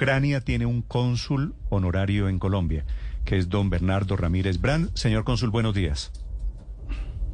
Ucrania tiene un cónsul honorario en Colombia, que es don Bernardo Ramírez Brand. Señor cónsul, buenos días.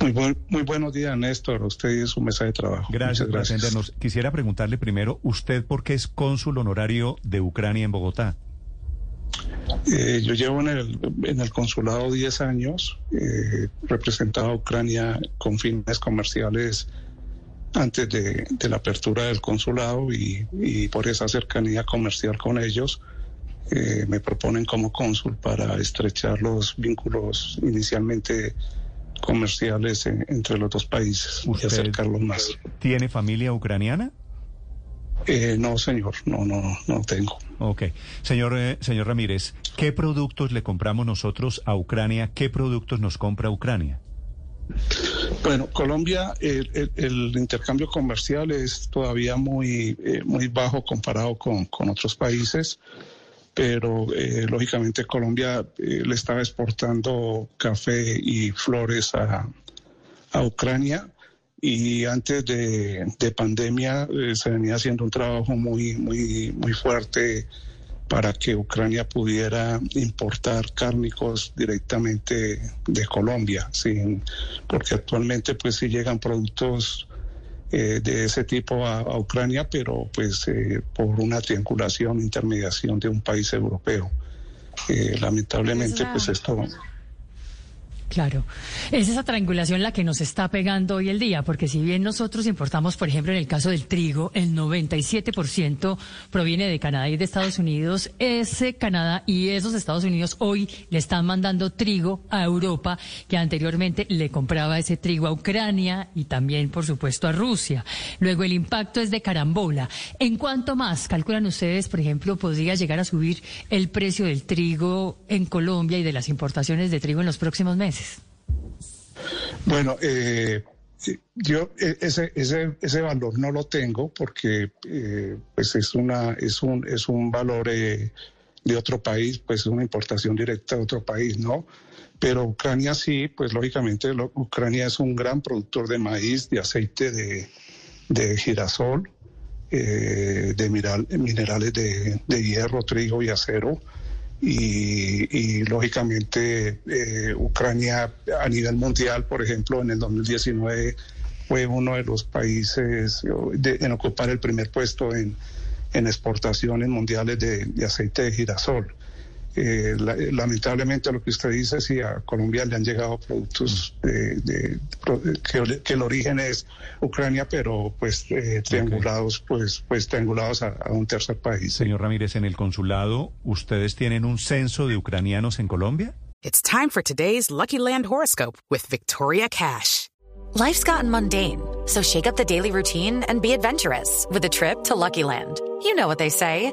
Muy, buen, muy buenos días, Néstor, a usted y su mesa de trabajo. Gracias, Muchas por atendernos. Quisiera preguntarle primero, ¿usted por qué es cónsul honorario de Ucrania en Bogotá? Eh, yo llevo en el, en el consulado 10 años, eh, representado a Ucrania con fines comerciales antes de, de la apertura del consulado y, y, por esa cercanía comercial con ellos, eh, me proponen como cónsul para estrechar los vínculos inicialmente comerciales en, entre los dos países y acercarlos más. ¿Tiene familia ucraniana? Eh, no, señor, no, no, no tengo. Ok. Señor, eh, señor Ramírez, ¿qué productos le compramos nosotros a Ucrania? ¿Qué productos nos compra Ucrania? Bueno, Colombia, el, intercambio comercial es todavía muy, eh, muy bajo comparado con, con otros países, pero eh, lógicamente Colombia eh, le estaba exportando café y flores a, a Ucrania y antes de, de pandemia eh, se venía haciendo un trabajo muy, muy, muy fuerte para que Ucrania pudiera importar cárnicos directamente de Colombia, sin, porque actualmente pues sí llegan productos eh, de ese tipo a, a, Ucrania, pero pues eh, por una triangulación, intermediación de un país europeo. Eh, lamentablemente pues esto... Claro, es esa triangulación la que nos está pegando hoy el día, porque si bien nosotros importamos, por ejemplo, en el caso del trigo, el 97% proviene de Canadá y de Estados Unidos, ese Canadá y esos Estados Unidos hoy le están mandando trigo a Europa, que anteriormente le compraba ese trigo a Ucrania y también, por supuesto, a Rusia. Luego el impacto es de carambola. ¿En cuánto más, calculan ustedes, por ejemplo, podría llegar a subir el precio del trigo en Colombia y de las importaciones de trigo en los próximos meses? Bueno, eh, yo ese, ese, ese valor no lo tengo porque eh, pues es una es un es un valor eh, de otro país, pues es una importación directa de otro país, ¿no? Pero Ucrania sí, pues lógicamente Ucrania es un gran productor de maíz, de aceite de, de girasol, eh, de mineral, minerales de, de hierro, trigo y acero. Y, y, lógicamente eh, Ucrania a nivel mundial, por ejemplo, en el 2019 fue uno de los países de, en ocupar el primer puesto en, exportaciones mundiales de, aceite de girasol. Eh, la, lamentablemente lo que usted dice, si a Colombia le han llegado productos de, de, que, que, el origen es Ucrania, pero pues eh, triangulados, okay. pues, pues triangulados a, a, un tercer país. Señor Ramírez, en el consulado, ¿ustedes tienen un censo de ucranianos en Colombia? It's time for today's Lucky Land horoscope with Victoria Cash. Life's gotten mundane, so shake up the daily routine and be adventurous with a trip to Lucky Land. You know what they say.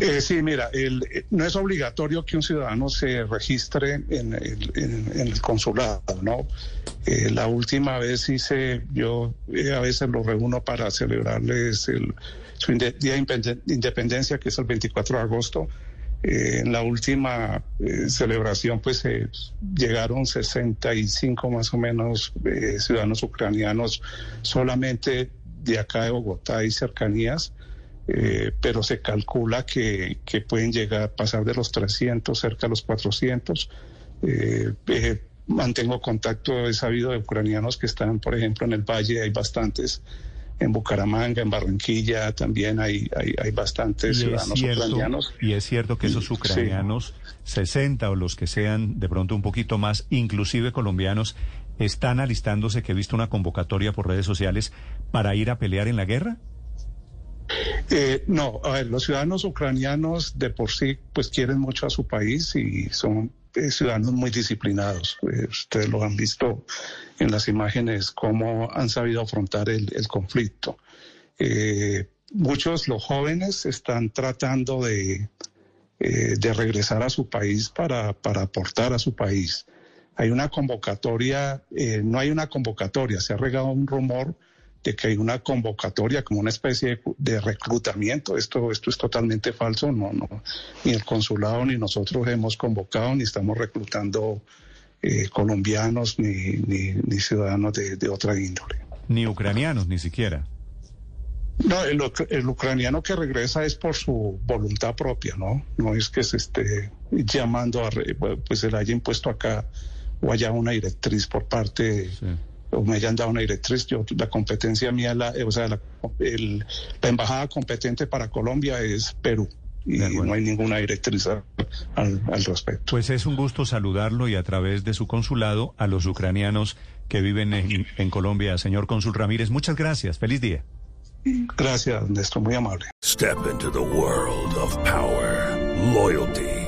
Eh, sí, mira, el, no es obligatorio que un ciudadano se registre en el, en, el consulado, ¿no? Eh, la última vez hice, yo eh, a veces lo reúno para celebrarles el, su Día de Independencia, que es el 24 de agosto. Eh, en la última celebración, pues llegaron 65 más o menos ciudadanos ucranianos solamente de acá de Bogotá y cercanías. Eh, pero se calcula que, que, pueden llegar a pasar de los 300, cerca de los 400. Eh, eh, mantengo contacto, he sabido de ucranianos que están, por ejemplo, en el Valle, hay bastantes, en Bucaramanga, en Barranquilla, también hay, hay, hay bastantes ciudadanos cierto, ucranianos. Y es cierto que esos ucranianos, sí. 60 o los que sean de pronto un poquito más, inclusive colombianos, están alistándose, que he visto una convocatoria por redes sociales, para ir a pelear en la guerra? Eh, no, a ver, los ciudadanos ucranianos de por sí pues quieren mucho a su país y son eh, ciudadanos muy disciplinados. Eh, ustedes lo han visto en las imágenes, cómo han sabido afrontar el, conflicto. muchos, los jóvenes, están tratando de, de regresar a su país para, para aportar a su país. Hay una convocatoria, no hay una convocatoria, se ha regado un rumor de que hay una convocatoria como una especie de, reclutamiento. Esto, esto es totalmente falso. No, no, ni el consulado ni nosotros hemos convocado ni estamos reclutando eh, colombianos ni, ni, ciudadanos de, otra índole. Ni ucranianos, ni siquiera. No, el, el, ucraniano que regresa es por su voluntad propia, ¿no? No es que se esté llamando a, pues se le haya impuesto acá o haya una directriz por parte o me hayan dado una directriz. Yo, la competencia mía, la, o sea, la, embajada competente para Colombia es Perú. Y no hay ninguna directriz al, respecto. Pues es un gusto saludarlo y a través de su consulado a los ucranianos que viven en, en Colombia. Señor Cónsul Ramírez, muchas gracias. Feliz día. Gracias, Néstor. Muy amable. Step into the world of power, loyalty.